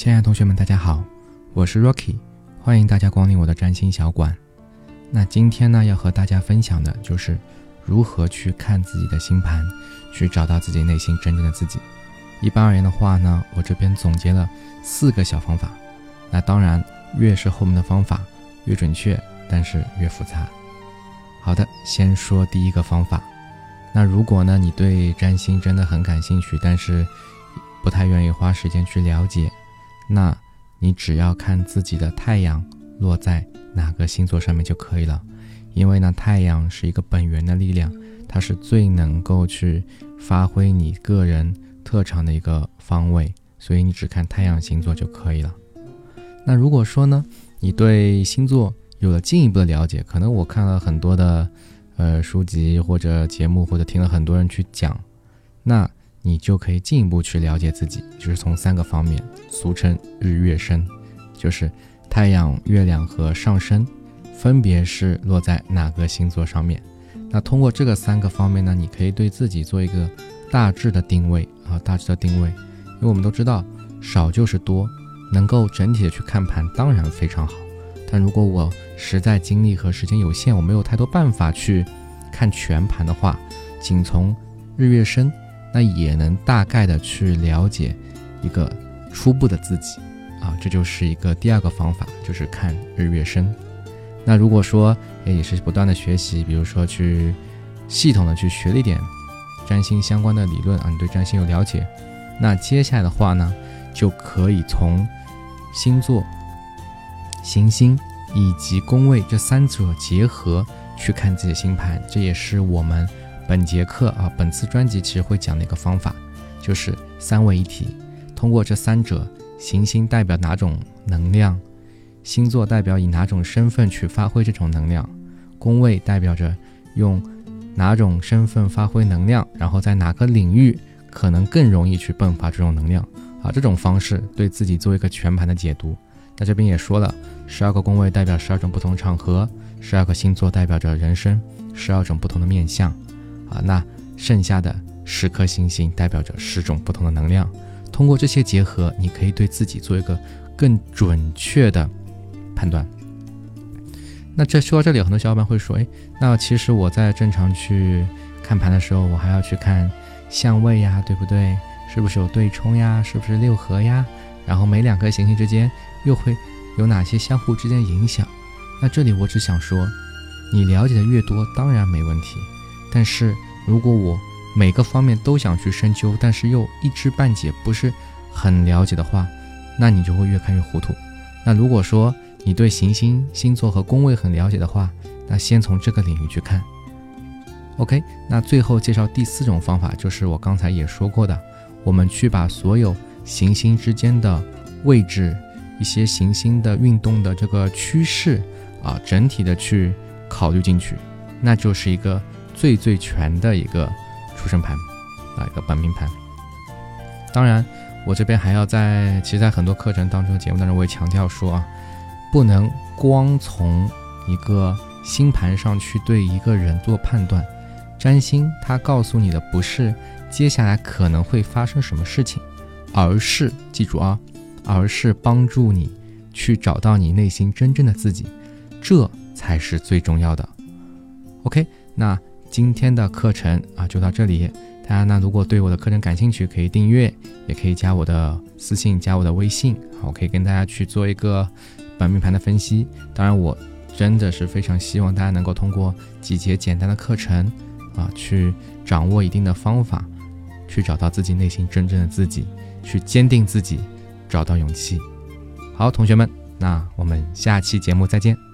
亲爱的同学们，大家好，我是 Rocky，欢迎大家光临我的占星小馆。那今天呢，要和大家分享的就是如何去看自己的星盘，去找到自己内心真正的自己。一般而言的话呢，我这边总结了四个小方法。那当然，越是后面的方法越准确，但是越复杂。好的，先说第一个方法。那如果呢，你对占星真的很感兴趣，但是不太愿意花时间去了解，那你只要看自己的太阳落在哪个星座上面就可以了。因为呢，太阳是一个本源的力量，它是最能够去发挥你个人特长的一个方位，所以你只看太阳星座就可以了。那如果说呢，你对星座有了进一步的了解，可能我看了很多的。呃，书籍或者节目，或者听了很多人去讲，那你就可以进一步去了解自己，就是从三个方面，俗称日月升，就是太阳、月亮和上升，分别是落在哪个星座上面。那通过这个三个方面呢，你可以对自己做一个大致的定位啊，大致的定位。因为我们都知道，少就是多，能够整体的去看盘，当然非常好。但如果我实在精力和时间有限，我没有太多办法去看全盘的话，仅从日月升，那也能大概的去了解一个初步的自己啊，这就是一个第二个方法，就是看日月升。那如果说也是不断的学习，比如说去系统的去学了一点占星相关的理论啊，你对占星有了解，那接下来的话呢，就可以从星座。行星以及宫位这三者结合去看自己的星盘，这也是我们本节课啊，本次专辑其实会讲的一个方法，就是三位一体。通过这三者，行星代表哪种能量，星座代表以哪种身份去发挥这种能量，宫位代表着用哪种身份发挥能量，然后在哪个领域可能更容易去迸发这种能量啊，这种方式对自己做一个全盘的解读。那这边也说了，十二个宫位代表十二种不同场合，十二个星座代表着人生十二种不同的面相，啊，那剩下的十颗星星代表着十种不同的能量。通过这些结合，你可以对自己做一个更准确的判断。那这说到这里，很多小伙伴会说，哎，那其实我在正常去看盘的时候，我还要去看相位呀，对不对？是不是有对冲呀？是不是六合呀？然后每两颗行星之间又会有哪些相互之间影响？那这里我只想说，你了解的越多，当然没问题。但是如果我每个方面都想去深究，但是又一知半解，不是很了解的话，那你就会越看越糊涂。那如果说你对行星、星座和宫位很了解的话，那先从这个领域去看。OK，那最后介绍第四种方法，就是我刚才也说过的，我们去把所有。行星之间的位置，一些行星的运动的这个趋势啊，整体的去考虑进去，那就是一个最最全的一个出生盘啊，一个本命盘。当然，我这边还要在，其实，在很多课程当中、节目当中，我也强调说啊，不能光从一个星盘上去对一个人做判断。占星它告诉你的不是接下来可能会发生什么事情。而是记住啊，而是帮助你去找到你内心真正的自己，这才是最重要的。OK，那今天的课程啊就到这里。大家呢如果对我的课程感兴趣，可以订阅，也可以加我的私信，加我的微信，我可以跟大家去做一个本命盘的分析。当然，我真的是非常希望大家能够通过几节简单的课程啊，去掌握一定的方法，去找到自己内心真正的自己。去坚定自己，找到勇气。好，同学们，那我们下期节目再见。